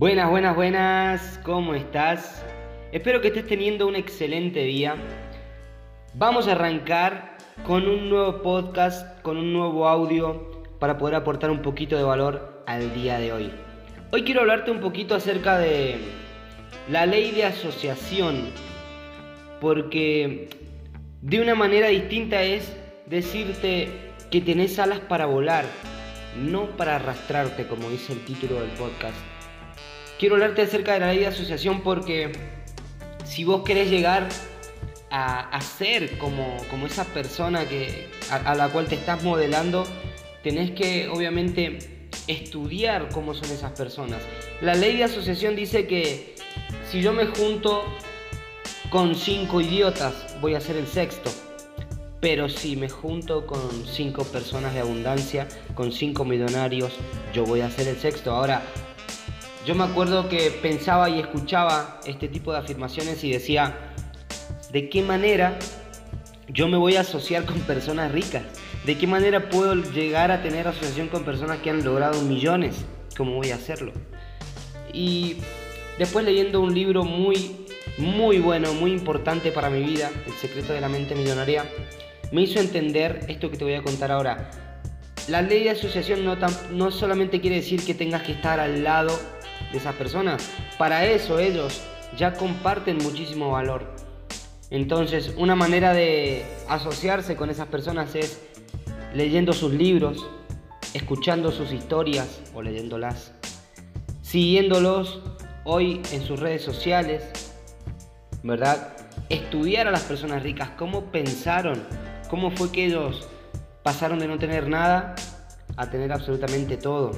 Buenas, buenas, buenas, ¿cómo estás? Espero que estés teniendo un excelente día. Vamos a arrancar con un nuevo podcast, con un nuevo audio para poder aportar un poquito de valor al día de hoy. Hoy quiero hablarte un poquito acerca de la ley de asociación, porque de una manera distinta es decirte que tenés alas para volar, no para arrastrarte, como dice el título del podcast quiero hablarte acerca de la ley de asociación porque si vos querés llegar a, ser como, como, esa persona que, a, la cual te estás modelando, tenés que obviamente estudiar cómo son esas personas. La ley de asociación dice que si yo me junto con cinco idiotas, voy a ser el sexto. Pero si me junto con cinco personas de abundancia, con cinco millonarios, yo voy a ser el sexto. Ahora, yo me acuerdo que pensaba y escuchaba este tipo de afirmaciones y decía, ¿de qué manera yo me voy a asociar con personas ricas? ¿De qué manera puedo llegar a tener asociación con personas que han logrado millones? ¿Cómo voy a hacerlo? Y después leyendo un libro muy, muy bueno, muy importante para mi vida, El secreto de la mente millonaria, me hizo entender esto que te voy a contar ahora. La ley de asociación no, no solamente quiere decir que tengas que estar al lado de esas personas. Para eso ellos ya comparten muchísimo valor. Entonces, una manera de asociarse con esas personas es leyendo sus libros, escuchando sus historias o leyéndolas, siguiéndolos hoy en sus redes sociales, ¿verdad? Estudiar a las personas ricas, cómo pensaron, cómo fue que ellos pasaron de no tener nada a tener absolutamente todo.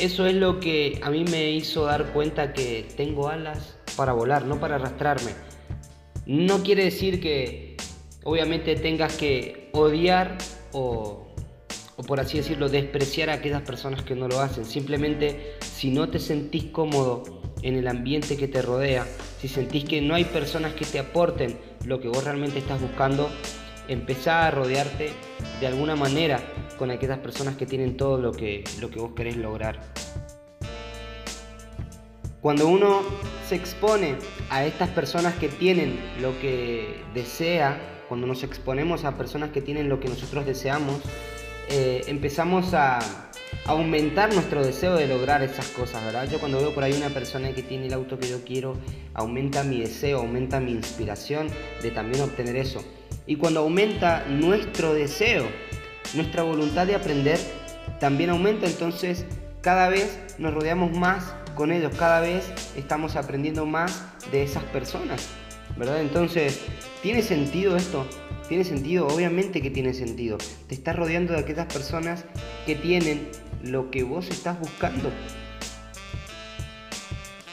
Eso es lo que a mí me hizo dar cuenta que tengo alas para volar, no para arrastrarme. No quiere decir que obviamente tengas que odiar o, o por así decirlo, despreciar a aquellas personas que no lo hacen. Simplemente si no te sentís cómodo en el ambiente que te rodea, si sentís que no hay personas que te aporten lo que vos realmente estás buscando, empezá a rodearte de alguna manera con aquellas personas que tienen todo lo que, lo que vos querés lograr. Cuando uno se expone a estas personas que tienen lo que desea, cuando nos exponemos a personas que tienen lo que nosotros deseamos, eh, empezamos a aumentar nuestro deseo de lograr esas cosas, ¿verdad? Yo cuando veo por ahí una persona que tiene el auto que yo quiero, aumenta mi deseo, aumenta mi inspiración de también obtener eso. Y cuando aumenta nuestro deseo, nuestra voluntad de aprender, también aumenta. Entonces cada vez nos rodeamos más con ellos, cada vez estamos aprendiendo más de esas personas. ¿Verdad? Entonces, ¿tiene sentido esto? ¿Tiene sentido? Obviamente que tiene sentido. Te estás rodeando de aquellas personas que tienen lo que vos estás buscando.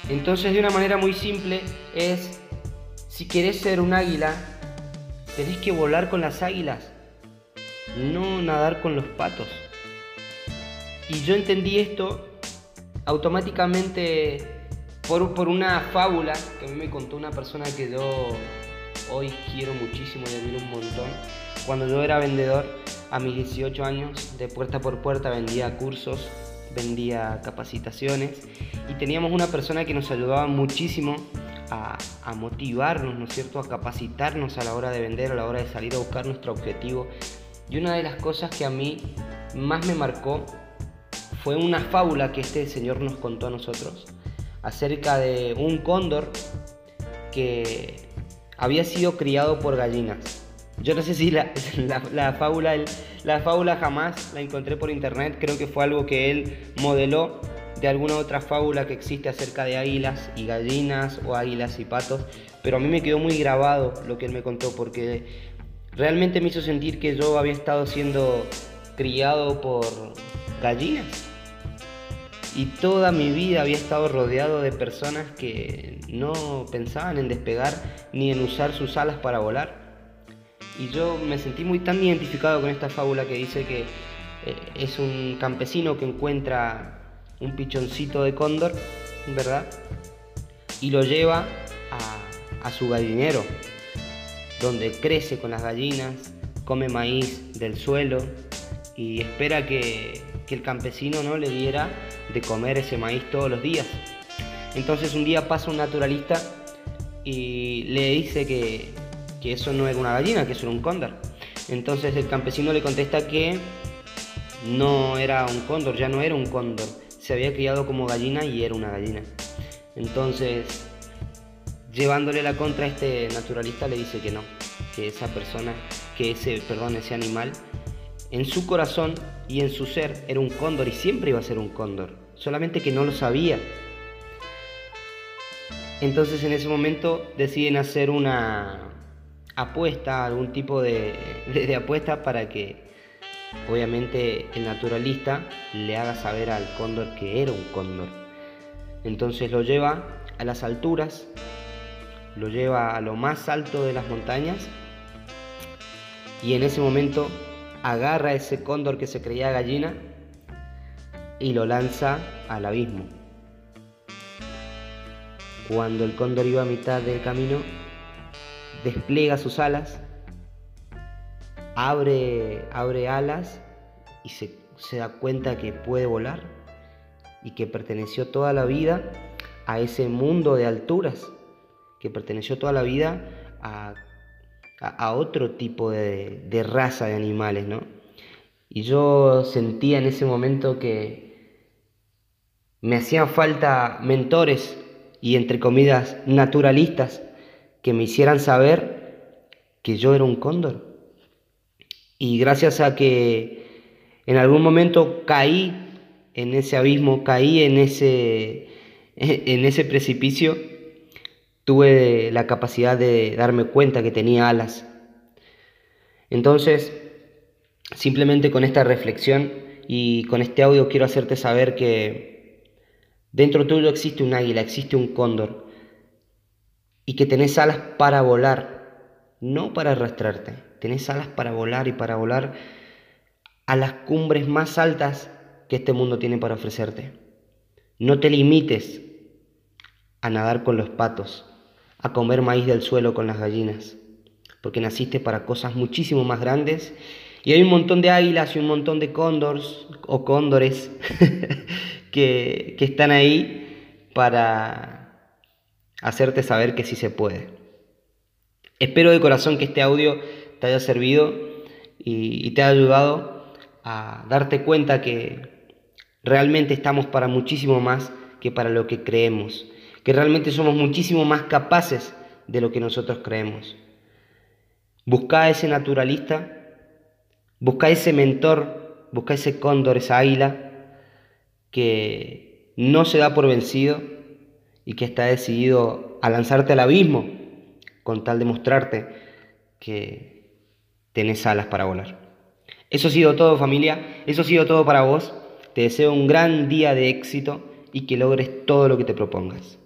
Entonces, de una manera muy simple, es, si querés ser un águila, Tenés que volar con las águilas, no nadar con los patos. Y yo entendí esto automáticamente por, por una fábula que a mí me contó una persona que yo hoy quiero muchísimo y admiro un montón. Cuando yo era vendedor, a mis 18 años, de puerta por puerta vendía cursos, vendía capacitaciones y teníamos una persona que nos ayudaba muchísimo a, motivarnos, ¿no es cierto?, a capacitarnos a la hora de vender, a la hora de salir a buscar nuestro objetivo. Y una de las cosas que a mí más me marcó fue una fábula que este señor nos contó a nosotros acerca de un cóndor que había sido criado por gallinas. Yo no sé si la, la, fábula, la fábula jamás la encontré por internet, creo que fue algo que él modeló de alguna otra fábula que existe acerca de águilas y gallinas o águilas y patos, pero a mí me quedó muy grabado lo que él me contó porque realmente me hizo sentir que yo había estado siendo criado por gallinas y toda mi vida había estado rodeado de personas que no pensaban en despegar ni en usar sus alas para volar. Y yo me sentí muy tan identificado con esta fábula que dice que eh, es un campesino que encuentra un pichoncito de cóndor, ¿verdad? Y lo lleva a, su gallinero, donde crece con las gallinas, come maíz del suelo y espera que, el campesino ¿no? le diera de comer ese maíz todos los días. Entonces un día pasa un naturalista y le dice que, que eso no era una gallina, que eso era un cóndor. Entonces el campesino le contesta que no era un cóndor, ya no era un cóndor, se había criado como gallina y era una gallina. Entonces, llevándole la contra a este naturalista le dice que no, que esa persona, que ese, perdón, ese animal, en su corazón y en su ser era un cóndor y siempre iba a ser un cóndor, solamente que no lo sabía. Entonces en ese momento deciden hacer una apuesta, algún tipo de, de apuesta para que obviamente el naturalista le haga saber al cóndor que era un cóndor. Entonces lo lleva a las alturas, lo lleva a lo más alto de las montañas y en ese momento agarra ese cóndor que se creía gallina y lo lanza al abismo. Cuando el cóndor iba a mitad del camino, despliega sus alas abre, abre alas y se, da cuenta que puede volar y que perteneció toda la vida a ese mundo de alturas, que perteneció toda la vida a, otro tipo de, de, raza de animales, ¿no? Y yo sentía en ese momento que me hacían falta mentores y entre comillas naturalistas que me hicieran saber que yo era un cóndor y gracias a que en algún momento caí en ese abismo, caí en ese, en ese precipicio, tuve la capacidad de darme cuenta que tenía alas. Entonces, simplemente con esta reflexión y con este audio quiero hacerte saber que dentro tuyo existe un águila, existe un cóndor y que tenés alas para volar, no para arrastrarte. Tenés alas para volar y para volar a las cumbres más altas que este mundo tiene para ofrecerte. No te limites a nadar con los patos, a comer maíz del suelo con las gallinas, porque naciste para cosas muchísimo más grandes y hay un montón de águilas y un montón de cóndores o cóndores que, que están ahí para hacerte saber que sí se puede. Espero de corazón que este audio te haya servido y, te haya ayudado a darte cuenta que realmente estamos para muchísimo más que para lo que creemos, que realmente somos muchísimo más capaces de lo que nosotros creemos. Busca a ese naturalista, busca a ese mentor, busca a ese cóndor, esa águila que no se da por vencido y que está decidido a lanzarte al abismo con tal de mostrarte que tenés alas para volar. Eso ha sido todo familia, eso ha sido todo para vos. Te deseo un gran día de éxito y que logres todo lo que te propongas.